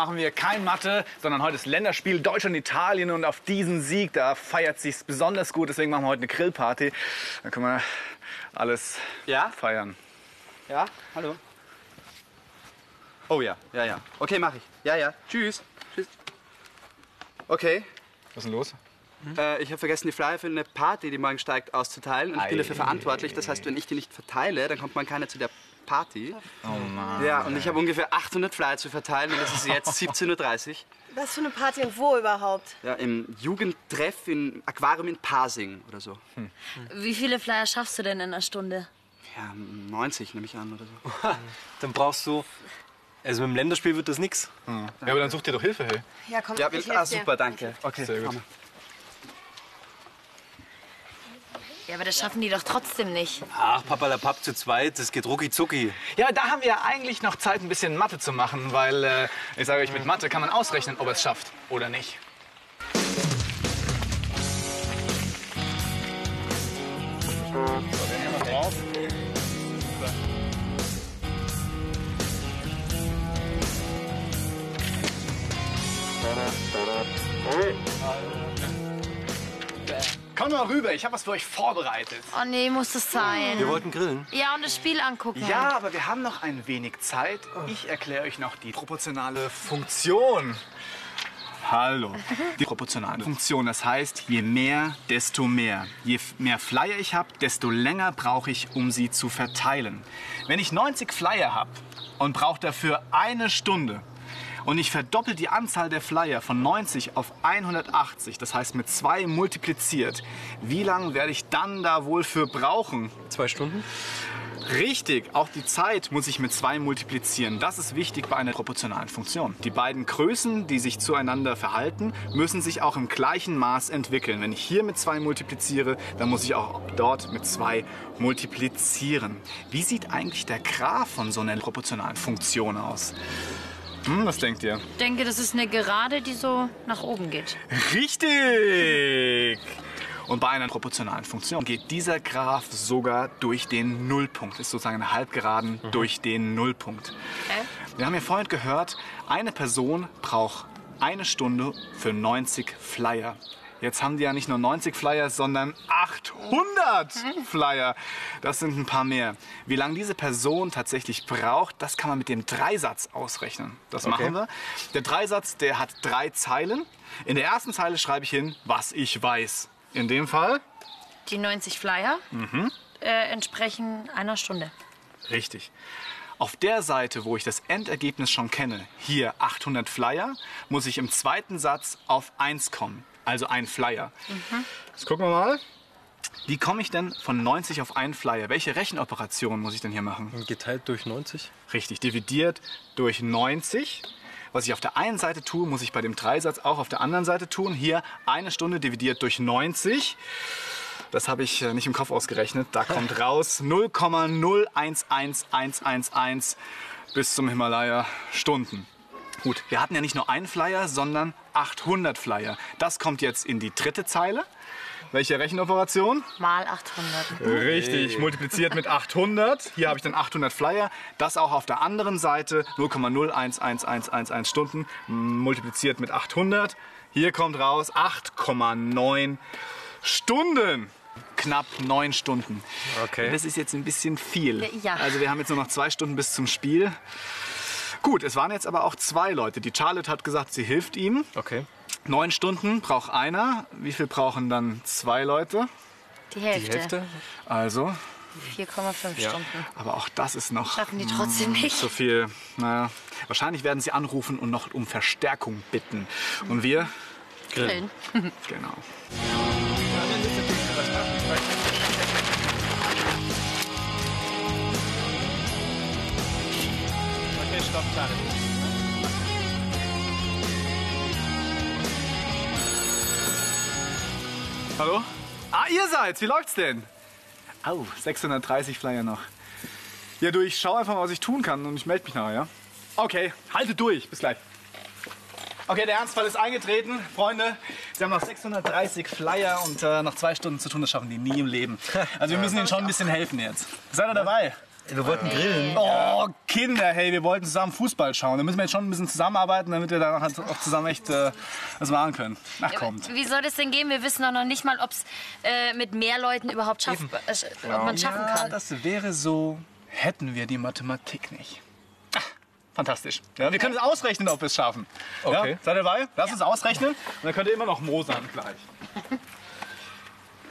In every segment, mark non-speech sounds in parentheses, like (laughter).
Machen wir kein Mathe, sondern heute ist Länderspiel Deutschland-Italien und auf diesen Sieg, da feiert sich's besonders gut. Deswegen machen wir heute eine Grillparty. Da können wir alles Ja? feiern. Ja, hallo. Oh ja, ja, ja. Okay, mach ich. Ja, ja. Tschüss. Tschüss. Okay. Was ist denn los? Äh, ich habe vergessen, die Flyer für eine Party, die morgen steigt, auszuteilen. Und ich bin dafür verantwortlich. Das heißt, wenn ich die nicht verteile, dann kommt man keiner zu der Party. Oh Mann. Ja, und ich habe ungefähr 800 Flyer zu verteilen und es ist jetzt (laughs) 17.30 Uhr. Was für eine Party und wo überhaupt? Ja, im Jugendtreff im Aquarium in Pasing oder so. Wie viele Flyer schaffst du denn in einer Stunde? Ja, 90 nehme ich an oder so. (laughs) Dann brauchst du. Also mit dem Länderspiel wird das nix. Ja, aber dann such dir doch Hilfe, hey. Ja, komm, Ja, ich ah, helf dir. super, danke. Okay, Sehr gut. komm. Ja, aber das schaffen die doch trotzdem nicht. Ach, Papa, der Papp zu zweit, das geht rucki zucki. Ja, da haben wir eigentlich noch Zeit, ein bisschen Mathe zu machen, weil äh, ich sage euch, mit Mathe kann man ausrechnen, ob er es schafft oder nicht. So, Komm mal rüber, ich habe was für euch vorbereitet. Oh nee, muss das sein. Wir wollten grillen. Ja, und das Spiel angucken. Ja, aber wir haben noch ein wenig Zeit. Ich erkläre euch noch die proportionale Funktion. Hallo. (laughs) Die proportionale Funktion, das heißt, je mehr, desto mehr. Je mehr Flyer ich habe, desto länger brauche ich, um sie zu verteilen. Wenn ich 90 Flyer habe und brauche dafür eine Stunde und ich verdoppel die Anzahl der Flyer von 90 auf 180, das heißt mit zwei multipliziert, wie lange werde ich dann da wohl für brauchen? Zwei Stunden? Richtig, auch die Zeit muss ich mit 2 multiplizieren. Das ist wichtig bei einer proportionalen Funktion. Die beiden Größen, die sich zueinander verhalten, müssen sich auch im gleichen Maß entwickeln. Wenn ich hier mit 2 multipliziere, dann muss ich auch dort mit 2 multiplizieren. Wie sieht eigentlich der Graph von so einer proportionalen Funktion aus? Hm, was denkt ihr? Ich denke, das ist eine Gerade, die so nach oben geht. Richtig! Und bei einer proportionalen Funktion geht dieser Graph sogar durch den Nullpunkt. Ist sozusagen eine Halbgeraden durch den Nullpunkt. Okay. Wir haben ja vorhin gehört, eine Person braucht eine Stunde für 90 Flyer. Jetzt haben die ja nicht nur 90 Flyer, sondern 800 Flyer. Das sind ein paar mehr. Wie lange diese Person tatsächlich braucht, das kann man mit dem Dreisatz ausrechnen. Das machen wir. Der Dreisatz, der hat drei Zeilen. In der ersten Zeile schreibe ich hin, was ich weiß. In dem Fall Die 90 Flyer äh, entsprechen einer Stunde. Richtig. Auf der Seite, wo ich das Endergebnis schon kenne, hier 800 Flyer, muss ich im zweiten Satz auf 1 kommen. Also ein Flyer. Jetzt gucken wir mal. Wie komme ich denn von 90 auf einen Flyer? Welche Rechenoperation muss ich denn hier machen? Geteilt durch 90? Richtig, dividiert durch 90. Was ich auf der einen Seite tue, muss ich bei dem Dreisatz auch auf der anderen Seite tun. Hier eine Stunde dividiert durch 90. Das habe ich äh, nicht im Kopf ausgerechnet. Da kommt (laughs) raus 0,011111 bis zum Himalaya Stunden. Gut, wir hatten ja nicht nur einen Flyer, sondern 800 Flyer. Das kommt jetzt in die dritte Zeile. Welche Rechenoperation? Mal 800. Richtig, multipliziert mit 800. Hier habe ich dann 800 Flyer. Das auch auf der anderen Seite 0,011111 Stunden multipliziert mit 800. Hier kommt raus 8,9 Stunden. Knapp 9 Stunden. Okay. Das ist jetzt ein bisschen viel. Ja. Also wir haben jetzt nur noch zwei Stunden bis zum Spiel. Gut, es waren jetzt aber auch zwei Leute. Die Charlotte hat gesagt, sie hilft ihm. Okay. Neun Stunden braucht einer. Wie viel brauchen dann zwei Leute? Die Die Hälfte. Hälfte? Also 4,5 Ja. Stunden. Aber auch das ist noch Schaffen die trotzdem nicht. so viel. Naja, wahrscheinlich werden sie anrufen und noch um Verstärkung bitten. Und wir, Grillen. (laughs) genau. (laughs) Okay, stopp, Hallo? Ah, ihr seid's. Wie läuft's denn? Au, 630 Flyer noch. Ja, du, ich schau einfach mal, was ich tun kann und ich melde mich nachher, ja? Okay, haltet durch. Bis gleich. Okay, der Ernstfall ist eingetreten. Freunde, Sie haben noch 630 Flyer und äh, noch zwei Stunden zu tun. Das schaffen die nie im Leben. (laughs) Also wir müssen Ihnen schon ein bisschen helfen jetzt. Seid ihr dabei? Wir wollten grillen. Oh, Kinder, hey, wir wollten zusammen Fußball schauen. Da müssen wir jetzt schon ein bisschen zusammenarbeiten, damit wir da halt auch zusammen echt äh, was machen können. Ach, kommt. Wie soll das denn gehen? Wir wissen doch noch nicht mal, ob es äh, mit mehr Leuten überhaupt schaff, äh, ob man schaffen Ja, kann. das wäre so, hätten wir die Mathematik nicht. Ah, fantastisch. Ja, wir können es ausrechnen, ob wir es schaffen. Okay. Ja, seid ihr dabei? Lass uns ausrechnen. Und dann könnt ihr immer noch mosern gleich.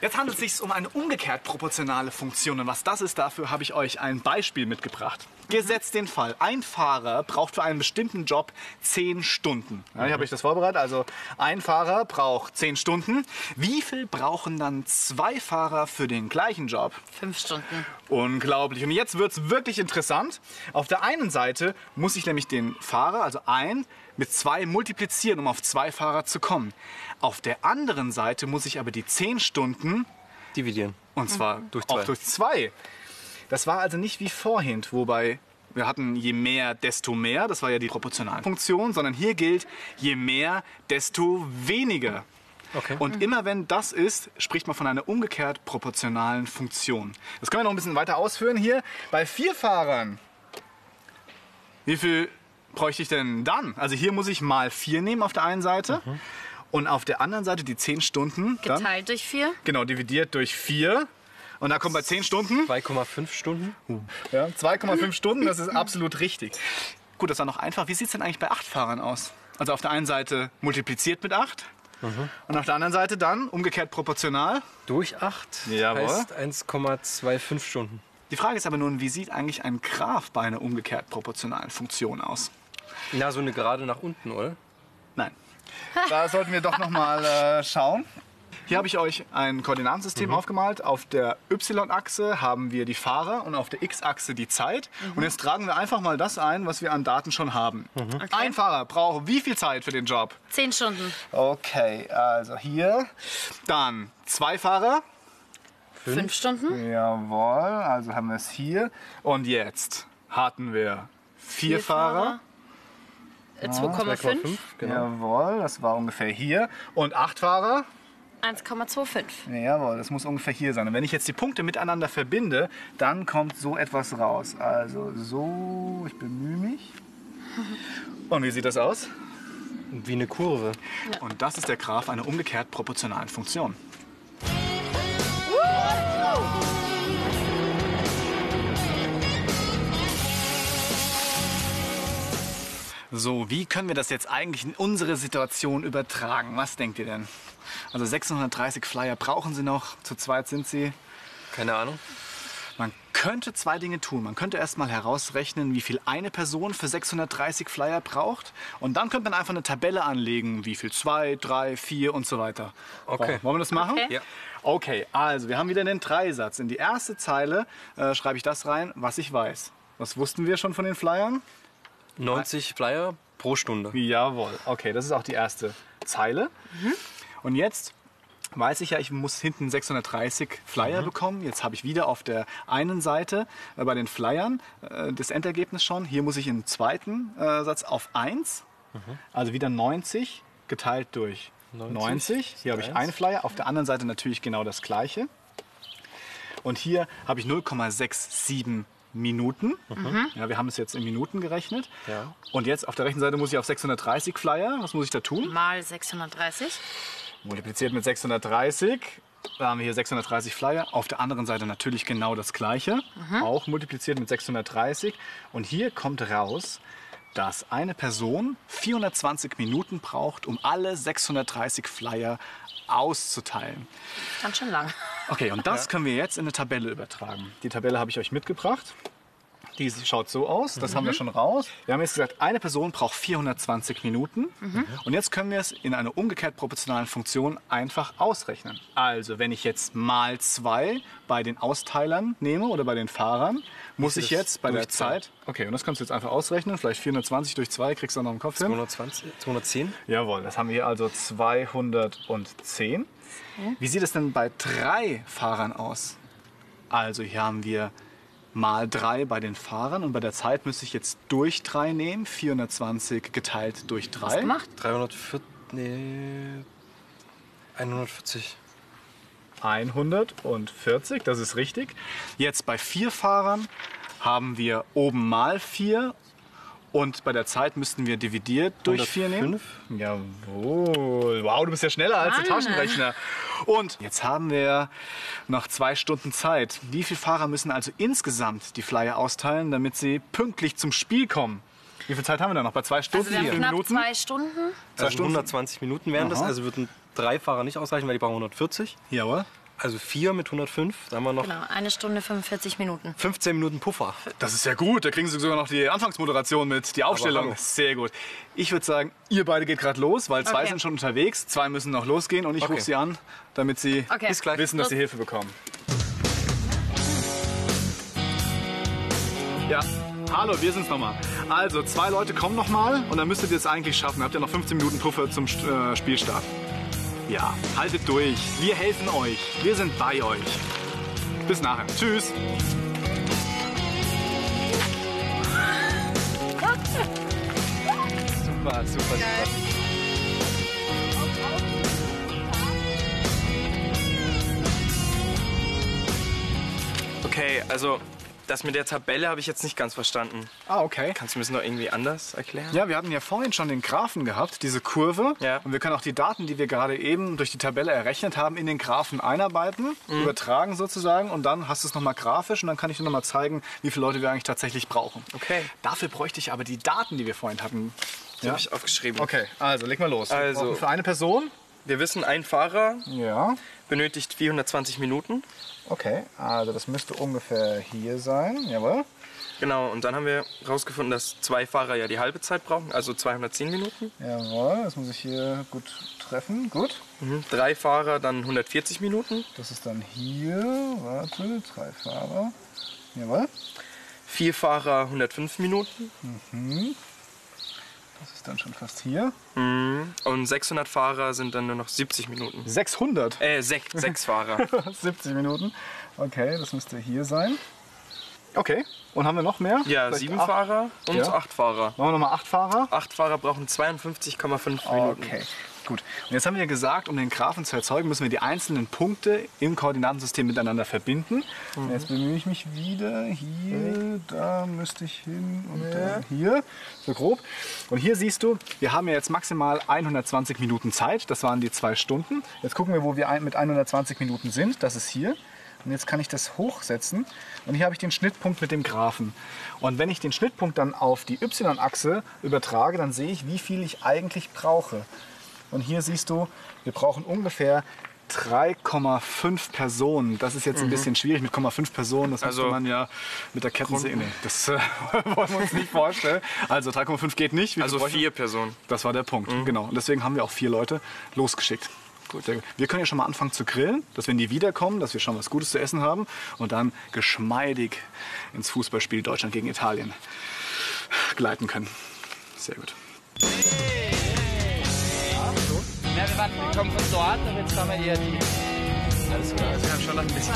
Jetzt handelt es sich um eine umgekehrt proportionale Funktion. Und was das ist, dafür habe ich euch ein Beispiel mitgebracht. Gesetzt den Fall, ein Fahrer braucht für einen bestimmten Job 10 Stunden. Ja, ich habe euch das vorbereitet. Also ein Fahrer braucht 10 Stunden. Wie viel brauchen dann zwei Fahrer für den gleichen Job? Fünf Stunden. Unglaublich. Und jetzt wird es wirklich interessant. Auf der einen Seite muss ich nämlich den Fahrer, also ein, mit zwei multiplizieren, um auf zwei Fahrer zu kommen. Auf der anderen Seite muss ich aber die 10 Stunden, Dividieren. und zwar Durch auch zwei. durch zwei. Das war also nicht wie vorhin, wobei wir hatten je mehr, desto mehr. Das war ja die proportionale Funktion, sondern hier gilt je mehr, desto weniger. Okay. Und immer wenn das ist, spricht man von einer umgekehrt proportionalen Funktion. Das können wir noch ein bisschen weiter ausführen hier. Bei vier Fahrern, wie viel bräuchte ich denn dann? Also hier muss ich mal vier nehmen auf der einen Seite und auf der anderen Seite die zehn Stunden. Dann, Geteilt durch vier. genau, dividiert durch vier. Und da kommt bei zehn Stunden 2,5 Stunden. ja, 2,5 Stunden, das ist absolut richtig. Gut, das war noch einfach. Wie sieht es denn eigentlich bei acht Fahrern aus? Also auf der einen Seite multipliziert mit acht und auf der anderen Seite dann umgekehrt proportional. Durch 8 Jawohl. heißt 1,25 Stunden. Die Frage ist aber nun, wie sieht eigentlich ein Graph bei einer umgekehrt proportionalen Funktion aus? Na, so eine Gerade nach unten, oder? Nein. (laughs) Da sollten wir doch noch mal äh, schauen. Hier habe ich euch ein Koordinatensystem aufgemalt. Auf der Y-Achse haben wir die Fahrer und auf der X-Achse die Zeit. Und jetzt tragen wir einfach mal das ein, was wir an Daten schon haben. Ein Fahrer braucht wie viel Zeit für den Job? Zehn Stunden. Okay, also hier. Dann zwei Fahrer. Fünf Stunden. Jawohl, also haben wir es hier. Und jetzt hatten wir vier, Vier Fahrer. Äh, 2,5. Genau. Jawohl, das war ungefähr hier. Und acht Fahrer. 1,25. Jawohl, das muss ungefähr hier sein. Und wenn ich jetzt die Punkte miteinander verbinde, dann kommt so etwas raus. Also so, ich bemühe mich. Und wie sieht das aus? Wie eine Kurve. Und das ist der Graph einer umgekehrt proportionalen Funktion. So, wie können wir das jetzt eigentlich in unsere Situation übertragen? Was denkt ihr denn? Also 630 Flyer brauchen Sie noch, zu zweit sind Sie. Keine Ahnung. Man könnte zwei Dinge tun. Man könnte erstmal herausrechnen, wie viel eine Person für 630 Flyer braucht. Und dann könnte man einfach eine Tabelle anlegen, wie viel zwei, drei, vier und so weiter. Okay. Wollen wir das machen? Okay. Ja. Okay, also wir haben wieder den Dreisatz. In die erste Zeile äh, schreibe ich das rein, was ich weiß. Was wussten wir schon von den Flyern? 90 Flyer pro Stunde. Jawohl. Okay, das ist auch die erste Zeile. Und jetzt weiß ich ja, ich muss hinten 630 Flyer bekommen. Jetzt habe ich wieder auf der einen Seite äh, bei den Flyern äh, das Endergebnis schon. Hier muss ich im zweiten äh, Satz auf 1, also wieder 90 geteilt durch 90. 90, Hier habe ich einen Flyer, auf der anderen Seite natürlich genau das gleiche. Und hier habe ich 0,67 Minuten. Ja, wir haben es jetzt in Minuten gerechnet. Ja. Und jetzt auf der rechten Seite muss ich auf 630 Flyer. Was muss ich da tun? Mal 630. Multipliziert mit 630. Da haben wir hier 630 Flyer. Auf der anderen Seite natürlich genau das gleiche. Auch multipliziert mit 630. Und hier kommt raus, dass eine Person 420 Minuten braucht, um alle 630 Flyer auszuteilen. Ganz schön lang. Okay, und das können wir jetzt in eine Tabelle übertragen. Die Tabelle habe ich euch mitgebracht. Die schaut so aus, das haben wir schon raus. Wir haben jetzt gesagt, eine Person braucht 420 Minuten. Und jetzt können wir es in einer umgekehrt proportionalen Funktion einfach ausrechnen. Also, wenn ich jetzt mal zwei bei den Austeilern nehme oder bei den Fahrern, muss ich jetzt bei der? Zeit. Okay, und das kannst du jetzt einfach ausrechnen. Vielleicht 420 durch 2 kriegst du auch noch im Kopf hin. 220, 210. Jawohl, das haben wir hier also 210. Wie sieht es denn bei drei Fahrern aus? Also hier haben wir mal 3 bei den Fahrern und bei der Zeit müsste ich jetzt durch 3 nehmen. 420 geteilt durch 3. Was gemacht? 340, nee, 140. 140, das ist richtig. Jetzt bei vier Fahrern haben wir oben mal 4 und bei der Zeit müssten wir dividiert durch 4 nehmen. 105? Jawohl. Wow, du bist ja schneller als der. Taschenrechner. Und jetzt haben wir noch zwei Stunden Zeit. Wie viele Fahrer müssen also insgesamt die Flyer austeilen, damit sie pünktlich zum Spiel kommen? Wie viel Zeit haben wir da noch? Bei zwei Stunden, Also wir haben Minuten? zwei Stunden. Also Stunden? 120 Minuten wären das. Aha. Also würden drei Fahrer nicht ausreichen, weil die brauchen 140. Jawohl. Also vier mit 105. Da haben wir noch Genau, eine Stunde 45 Minuten. 15 Minuten Puffer. Das ist ja gut. Da kriegen Sie sogar noch die Anfangsmoderation mit, die Aufstellung. Sehr gut. Ich würde sagen, ihr beide geht gerade los, weil zwei Okay. sind schon unterwegs, zwei müssen noch losgehen und ich Okay. rufe sie an, damit sie Okay. Wissen, dass sie Hilfe bekommen. Ja, hallo, wir sind's nochmal. Also, zwei Leute kommen nochmal und dann müsstet ihr es eigentlich schaffen. Habt ihr noch 15 Minuten Puffer zum äh, Spielstart. Ja, haltet durch. Wir helfen euch. Wir sind bei euch. Bis nachher. Tschüss. Super, super, super. Okay, also das mit der Tabelle habe ich jetzt nicht ganz verstanden. Ah, okay. Kannst du mir das noch irgendwie anders erklären? Ja, wir hatten ja vorhin schon den Graphen gehabt, diese Kurve. Ja. Und wir können auch die Daten, die wir gerade eben durch die Tabelle errechnet haben, in den Graphen einarbeiten, Mhm. übertragen sozusagen. Und dann hast du es nochmal grafisch und dann kann ich dir nochmal zeigen, wie viele Leute wir eigentlich tatsächlich brauchen. Okay. Dafür bräuchte ich aber die Daten, die wir vorhin hatten. Die habe ich aufgeschrieben. Okay, also leg mal los. Also- für eine Person. Wir wissen, ein Fahrer Ja. benötigt 420 Minuten. Okay, also das müsste ungefähr hier sein. Jawohl. Genau, und dann haben wir herausgefunden, dass zwei Fahrer ja die halbe Zeit brauchen, also 210 Minuten. Jawohl, das muss ich hier gut treffen. Gut. Mhm. Drei Fahrer dann 140 Minuten. Das ist dann hier. Warte, drei Fahrer. Jawohl. Vier Fahrer 105 Minuten. Das ist dann schon fast hier. Mhm. Und 600 Fahrer sind dann nur noch 70 Minuten. 600. Äh, sech, (laughs) sechs Fahrer. 70 Minuten. Okay, das müsste hier sein. Okay, und haben wir noch mehr? Ja, Vielleicht sieben acht? Fahrer und Ja. acht Fahrer. Machen wir nochmal acht Fahrer? Acht Fahrer brauchen 52,5 Minuten. Okay, gut. Und jetzt haben wir ja gesagt, um den Graphen zu erzeugen, müssen wir die einzelnen Punkte im Koordinatensystem miteinander verbinden. Und jetzt bemühe ich mich wieder. Hier, da müsste ich hin und dann hier. So grob. Und hier siehst du, wir haben ja jetzt maximal 120 Minuten Zeit. Das waren die zwei Stunden. Jetzt gucken wir, wo wir mit 120 Minuten sind. Das ist hier. Und jetzt kann ich das hochsetzen. Und hier habe ich den Schnittpunkt mit dem Graphen. Und wenn ich den Schnittpunkt dann auf die Y-Achse übertrage, dann sehe ich, wie viel ich eigentlich brauche. Und hier siehst du, wir brauchen ungefähr 3,5 Personen. Das ist jetzt ein bisschen schwierig mit 0,5 Personen. Das Also müsste man ja mit der Kettensäge. Nee, das äh, (laughs) wollen wir uns nicht vorstellen. Also 3,5 geht nicht. Viel Also wir? vier Personen. Das war der Punkt, genau. Und deswegen haben wir auch vier Leute losgeschickt. Gut. Wir können ja schon mal anfangen zu grillen, dass wenn die wiederkommen, dass wir schon was Gutes zu essen haben und dann geschmeidig ins Fußballspiel Deutschland gegen Italien gleiten können. Sehr gut. Ja, wir, waren, wir kommen von dort, aber jetzt haben wir eher die. Alles klar, also wir haben schon noch ein bisschen.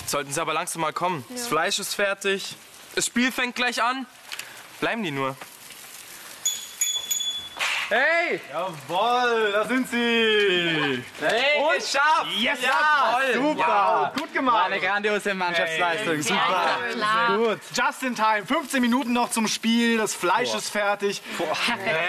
Jetzt sollten sie aber langsam mal kommen. Das Fleisch ist fertig. Das Spiel fängt gleich an. Bleiben die nur. Hey! Jawohl, da sind sie! Hey, und geschafft! Yes! Jawohl! Super! Gut gemacht! Eine grandiose Mannschaftsleistung, super! Klar. Gut. Just in time. 15 Minuten noch zum Spiel. Das Fleisch ist fertig.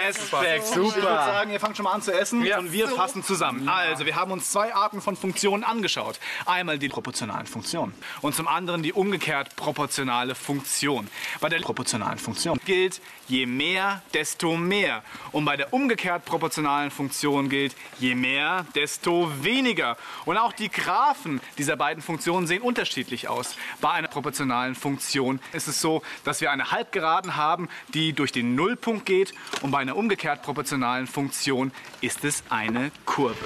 Respekt. Ich würde sagen, ihr fangt schon mal an zu essen Ja. und wir fassen zusammen. Also, wir haben uns zwei Arten von Funktionen angeschaut. Einmal die proportionalen Funktionen und zum anderen die umgekehrt proportionale Funktion. Bei der proportionalen Funktion gilt, je mehr, desto mehr. Und bei der umgekehrt proportionalen Funktion gilt, je mehr, desto weniger. Und auch die Graphen dieser beiden Funktionen sehen unterschiedlich aus. Bei einer proportionalen Funktion ist es so, dass wir eine Halbgeraden haben, die durch den Nullpunkt geht. Und bei einer umgekehrt proportionalen Funktion ist es eine Kurve.